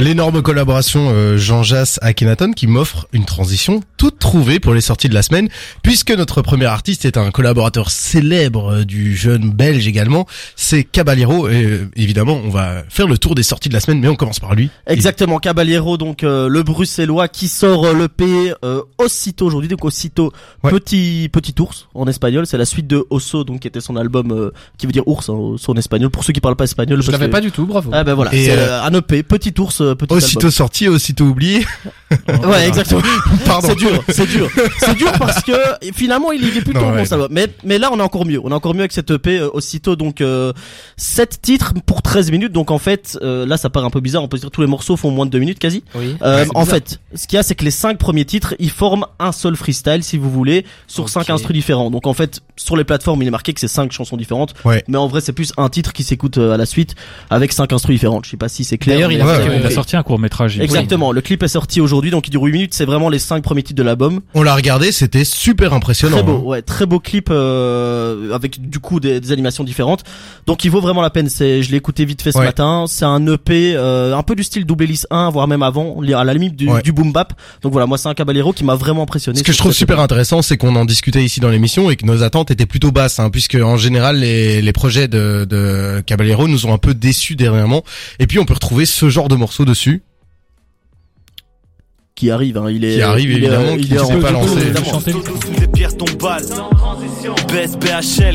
L'énorme collaboration euh, Jean Jass Akhenaton qui m'offre une transition toute trouvée pour les sorties de la semaine puisque notre premier artiste est un collaborateur célèbre euh, du jeune belge également, c'est Caballero et euh, évidemment on va faire le tour des sorties de la semaine mais on commence par lui. Exactement, Caballero, donc euh, le bruxellois qui sort euh, le P euh, aussitôt aujourd'hui, donc aussitôt Ouais. petit petit ours en espagnol, c'est la suite de Osso, donc qui était son album euh, qui veut dire ours hein, Osso en espagnol. Pour ceux qui parlent pas espagnol, Je l'avais que- pas du tout, bravo. Ah ben voilà, Et, c'est un EP, petit ours, euh, petit Aussitôt sorti, aussitôt oublié. Ouais, exactement. Pardon. C'est dur, c'est dur. C'est dur parce que finalement il est plutôt Non, bon ouais. ça va. Mais mais là on est encore mieux. On est encore mieux avec cette EP euh, aussitôt donc euh, 7 titres pour 13 minutes. Donc en fait euh, là ça paraît un peu bizarre, on peut se dire tous les morceaux font moins de 2 minutes quasi. Oui. Euh, en fait, ce qu'il y a, c'est que les cinq premiers titres, ils forment un seul freestyle, si vous voulez, sur Ok. cinq instrus différents. Donc en fait, sur les plateformes, il est marqué que c'est cinq chansons différentes. Ouais. Mais en vrai, c'est plus un titre qui s'écoute euh, à la suite avec cinq instrus différentes. Je sais pas si c'est clair. D'ailleurs, il, mais a Ouais, fait- sorti un court métrage. Exactement. Le clip est sorti aujourd'hui, donc il dure 8 minutes. C'est vraiment les cinq premiers titres de l'album. On l'a regardé, c'était super impressionnant. Très beau, hein. ouais, très beau clip euh, avec du coup des, des animations différentes. Donc il vaut vraiment la peine. C'est, je l'ai écouté vite fait ce Ouais. matin. C'est un EP euh, un peu du style double hélice 1, voire même avant, à la limite du, Ouais. du boom bap. Donc voilà, moi c'est un Caballero qui m'a vraiment impressionné. Ce que je trouve super intéressant, c'est qu'on en discutait ici dans l'émission et que nos attentes étaient plutôt basses, hein, puisque en général les, les projets de, de Caballero nous ont un peu déçus dernièrement. Et puis on peut retrouver ce genre de morceaux dessus. qui arrive. Hein. Il est, Qui arrive, il est, évidemment, qui il est s'est pas lancé. sous pierres tombales.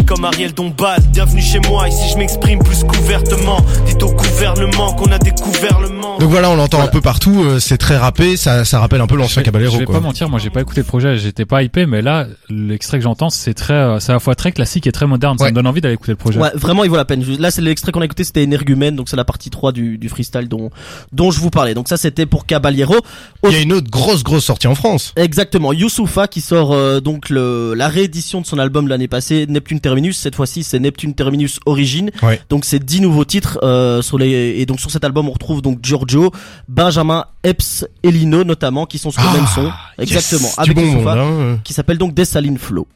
Comme Ariel Dombal. Bienvenue chez moi, ici je m'exprime plus couvertement. Dites au gouvernement qu'on a découvert le monde. Donc voilà, on l'entend Voilà. un peu partout, euh, c'est très rappé, ça, ça rappelle un peu l'ancien Caballero je vais quoi. pas mentir, moi j'ai pas écouté le projet, j'étais pas hypé, mais là l'extrait que j'entends c'est très, euh, c'est à la fois très classique et très moderne. Ça me donne envie d'aller écouter le projet. Ouais, vraiment, il vaut la peine. Là, c'est l'extrait qu'on a écouté, c'était Énergumène, donc c'est la partie 3 du, du freestyle dont, dont je vous parlais. Donc ça, c'était pour Caballero. Il y a une autre grosse grosse sortie en France. Exactement, Youssoufa qui sort euh, donc le, la réédition de son album l'année passée, Neptune Terminus. Cette fois-ci, c'est Neptune Terminus Origine. Ouais. Donc c'est 10 nouveaux titres euh, sur les et donc sur cet album on retrouve donc Giorgio, Benjamin, Epps et Lino notamment qui sont sur le même son. Exactement, Yes, avec bon monde. Hein. qui s'appelle donc Dessaline Flow.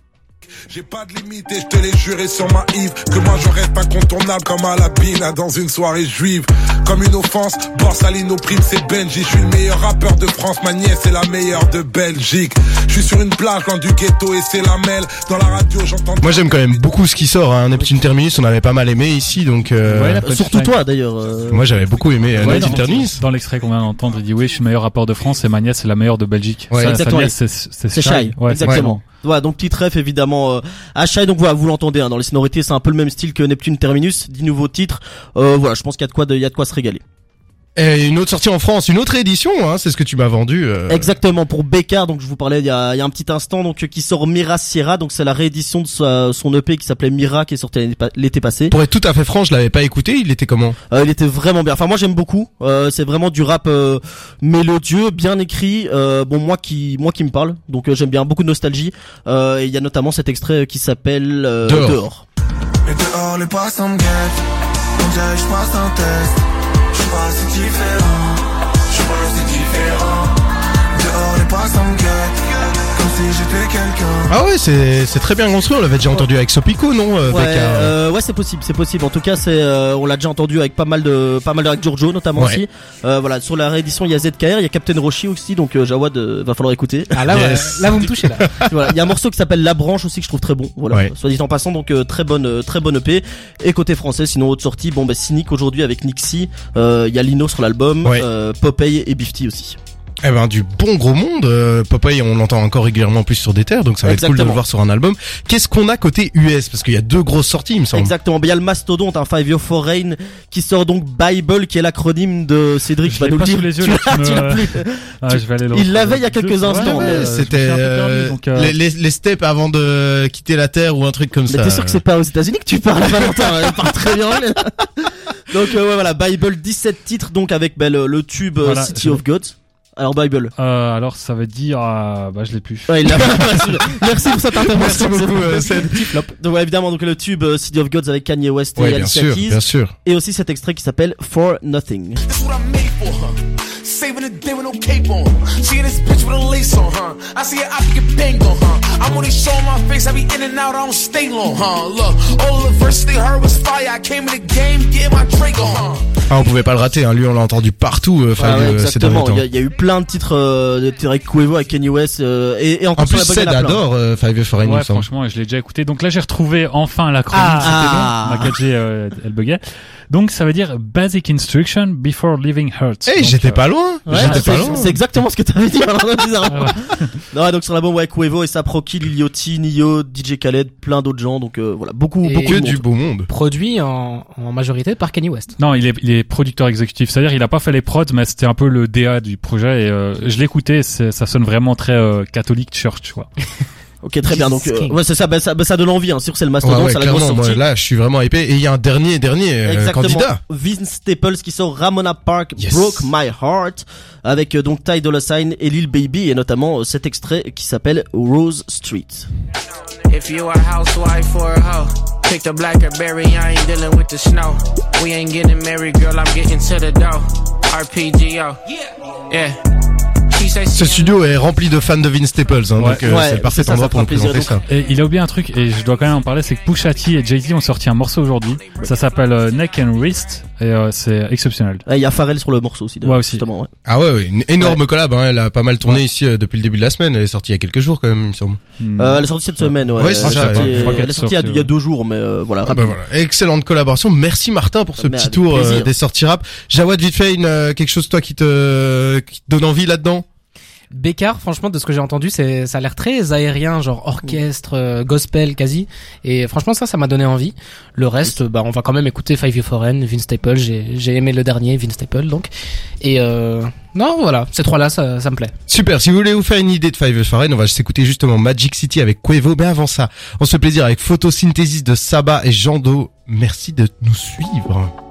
J'ai pas de limite et je te l'ai juré sur ma Yves Que moi je reste incontournable comme à la bine dans une soirée juive Comme une offense, Borsalino prime c'est Benji Je suis le meilleur rappeur de France, ma nièce est la meilleure de Belgique Je suis sur une plage loin du ghetto et c'est la mêle Dans la radio j'entends Moi j'aime quand même beaucoup ce qui sort. Hein. Neptune Terminus, on avait pas mal aimé ici, donc euh, Ouais, surtout toi d'ailleurs. euh, moi j'avais beaucoup aimé euh, Ouais, Neptune dans, Terminus. dans l'extrait qu'on vient d'entendre, il dit oui, je suis le meilleur rappeur de France et ma nièce est la meilleure de Belgique. Ouais, c'est. Shai, Ouais, exactement. Voilà, donc petit ref évidemment euh, à donc voilà, vous l'entendez hein, dans les sonorités, c'est un peu le même style que Neptune Terminus, 10 nouveaux titres. Euh, voilà, je pense qu'il y a de quoi il y a de quoi se régaler. Et une autre sortie en France, une autre édition, hein, c'est ce que tu m'as vendu. euh. Exactement pour Bécard, donc je vous parlais il y a, il y a un petit instant, donc euh, qui sort Mira Sierra, donc c'est la réédition de sa- son EP qui s'appelait Mira, qui est sorti l'été passé. Pour être tout à fait franc, je l'avais pas écouté. Il était comment? Euh, il était vraiment bien. Enfin moi j'aime beaucoup. Euh, c'est vraiment du rap euh, mélodieux, bien écrit. Euh, bon moi qui moi qui me parle, donc euh, j'aime bien beaucoup de nostalgie. Euh, et il y a notamment cet extrait qui s'appelle euh, Dehors. Dehors. Dehors les passants me guettent On dirait que je passe un test Je pas si différent. Je pas si différent. Dehors les passants guettent si j'étais quelqu'un Ah ouais, c'est c'est très bien construit. On l'avait déjà entendu avec Sopico, non euh, Ouais, euh, ouais, c'est possible, c'est possible. En tout cas, c'est, euh, on l'a déjà entendu avec pas mal de, pas mal de avec Giorgio notamment Ouais. aussi. Euh, voilà, sur la réédition, il y a ZKR, il y a Captain Roshi aussi, donc euh, Jawad, euh, va falloir écouter. Ah là, Yes. ouais, là vous me touchez là. voilà, il y a un morceau qui s'appelle La Branche aussi que je trouve très bon. Voilà, Ouais. soit dit en passant, donc euh, très bonne, euh, très bonne EP. Et côté français, sinon autre sortie, bon bah Cynic aujourd'hui avec Nixie. Euh, Il y a Lino sur l'album, Ouais. euh, Popeye et Bifty aussi. Eh ben du bon gros monde. Euh, Popeye, on l'entend encore régulièrement plus sur des terres, donc ça va être cool de le voir sur un album. Qu'est-ce qu'on a côté US Parce qu'il y a deux grosses sorties, il me semble. Exactement. Ben, Il y a le mastodonte, un Five Year Foreign, qui sort donc Bible, qui est l'acronyme de Cédric. Je va l'ai nous pas le dire. sous les yeux, Tu l'as- tu plus. Ah, je vais aller le il l'avait il y a quelques Deux- instants. ouais, c'était euh, donc, euh, les, les, les steps avant de quitter la terre ou un truc comme Mais ça. t'es sûr que c'est pas aux États-Unis que tu parles, Valentin? Elle parle très bien. Donc euh, ouais voilà, Bible 17 titres donc avec ben, le, le tube euh, Voilà, City je- of Gods. Alors Bible. Euh, alors ça veut dire, ah, bah je l'ai plus. Ouais, il l'a- Merci pour cette intervention. Merci beaucoup, c'est- euh, Seb. Petit flop. Donc ouais, évidemment donc le tube euh, City of Gods avec Kanye West Ouais, et bien Alicia sûr, Keys bien sûr. et aussi cet extrait qui s'appelle For Nothing. That's what I'm made for. saving the day with no cape on. See this bitch with a lace on, huh? I see an African bang on, huh? I'm only showing my face, I be in and out, I don't stay long, huh? Look, all the verses they heard was fire. I came in the game, getting my Drake on, huh? Ah, on pouvait pas le rater, hein. lui on l'a entendu partout euh, Ah Five, ouais, euh, ces derniers exactement. temps. Il y, a- il y a eu plein de titres euh, de Terry Cuevo avec Kanye West euh, et, et encore En sur plus, Ced en adore euh, Five Foreign, il Ouais, franchement, je l'ai déjà écouté. Donc là, j'ai retrouvé enfin la chronique. Ah. C'était long. Ma 4G, euh, elle buguait. Donc ça veut dire Basic Instruction Before Leaving Hurts. Eh, Donc, j'étais euh, pas loin. Ouais, j'étais c'est- pas loin. C'est exactement ce que t'avais dit. alors, bizarrement. Ah non, donc sur l'album ouais, Cuevo et Saproki, Liliotti, Nio, DJ Khaled, plein d'autres gens. Donc euh, voilà, beaucoup, Et- beaucoup Que de du beau monde. Produit en, en majorité par Kanye West. Non, il est, il est producteur exécutif. C'est-à-dire, il a pas fait les prods, mais c'était un peu le DA du projet. Et euh, je l'écoutais, ça sonne vraiment très euh, catholique church, quoi. Ok, très bien. Donc euh, ouais, c'est ça. Bah, ça, bah, ça donne envie. Hein. Sûr, c'est le mastodonte, ouais, c'est la grosse moi, là, je suis vraiment hypé. Et il y a un dernier, dernier euh, Exactement. candidat. Vince Staples qui sort Ramona Park Yes. Broke My Heart avec euh, donc Ty Dolla Sign et Lil Baby et notamment euh, cet extrait qui s'appelle Rose Street. If you a housewife or a hoe, blackberry, I ain't dealing with the snow. We ain't getting married, girl, I'm getting to the dough. RPGO. Yeah. Ce studio est rempli de fans de Vince Staples, hein, Ouais. donc euh, Ouais, c'est le parfait ça, endroit ça pour nous présenter ça. Et il a oublié un truc, et je dois quand même en parler, c'est que Pusha T et Jay-Z ont sorti un morceau aujourd'hui. Ça s'appelle euh, Neck and Wrist, et euh, c'est exceptionnel. Il y a Pharrell sur le morceau aussi. de- Ouais, aussi. Justement, ouais. Ah ouais, ouais, une énorme collab, hein, elle a pas mal tourné ici euh, depuis le début de la semaine, elle est sortie il y a quelques jours quand même, il me semble. Hmm. Euh, elle est sortie cette semaine. Ouais, Ouais, c'est elle est ça, sortie, ouais. Je crois qu'elle elle est sortie il y a- sortie, il y a ouais. deux jours, mais euh, voilà. Ah bah voilà, excellente collaboration. Merci Martin pour ce Mais petit tour euh, des sorties rap. Jawad vite fait une, euh, quelque chose toi qui te, qui te donne envie là-dedans? Bécard, franchement, de ce que j'ai entendu, c'est, ça a l'air très aérien, genre orchestre, euh, gospel quasi. Et franchement, ça, ça m'a donné envie. Le reste, bah, on va quand même écouter Five Year Foreign, Vince Staples. J'ai, aimé le dernier, Vince Staples, donc. Et euh, non, voilà, ces trois-là, ça, ça me plaît. Super, si vous voulez vous faire une idée de Five Foreign, on va s'écouter justement Magic City avec Quevo. Mais avant ça, on se plaisir avec Photosynthesis de Saba et Jando. Merci de nous suivre.